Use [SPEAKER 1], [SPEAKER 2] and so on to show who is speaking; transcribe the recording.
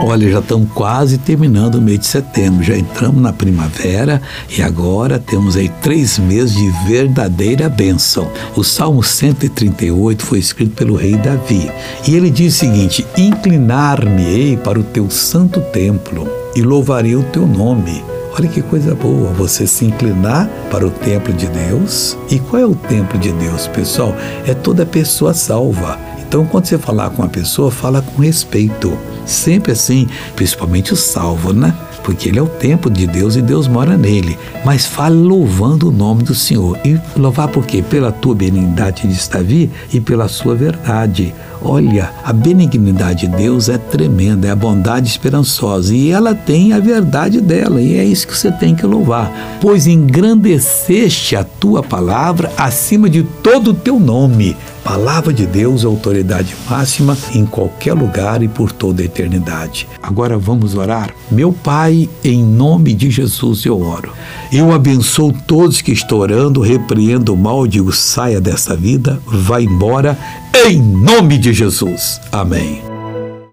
[SPEAKER 1] Olha, já estamos quase terminando o mês de setembro, já entramos na primavera e agora temos aí três meses de verdadeira bênção. O Salmo 138 foi escrito pelo rei Davi e ele diz o seguinte: Inclinar-me-ei para o teu santo templo e louvarei o teu nome. Olha que coisa boa você se inclinar para o templo de Deus. E qual é o templo de Deus, pessoal? É toda pessoa salva. Então, quando você falar com uma pessoa, fala com respeito. Sempre assim, principalmente o salvo, né? Porque ele é o templo de Deus e Deus mora nele. Mas fale louvando o nome do Senhor. E louvar por quê? Pela tua benignidade de Davi e pela sua verdade. Olha, a benignidade de Deus é tremenda, é a bondade esperançosa e ela tem a verdade dela, e é isso que você tem que louvar. Pois engrandeceste a tua palavra acima de todo o teu nome. Palavra de Deus, autoridade máxima em qualquer lugar e por toda a eternidade. Agora vamos orar. Meu Pai, em nome de Jesus eu oro. Eu abençoo todos que estão orando, repreendo o mal, digo saia dessa vida, vá embora, em nome de Jesus. Amém.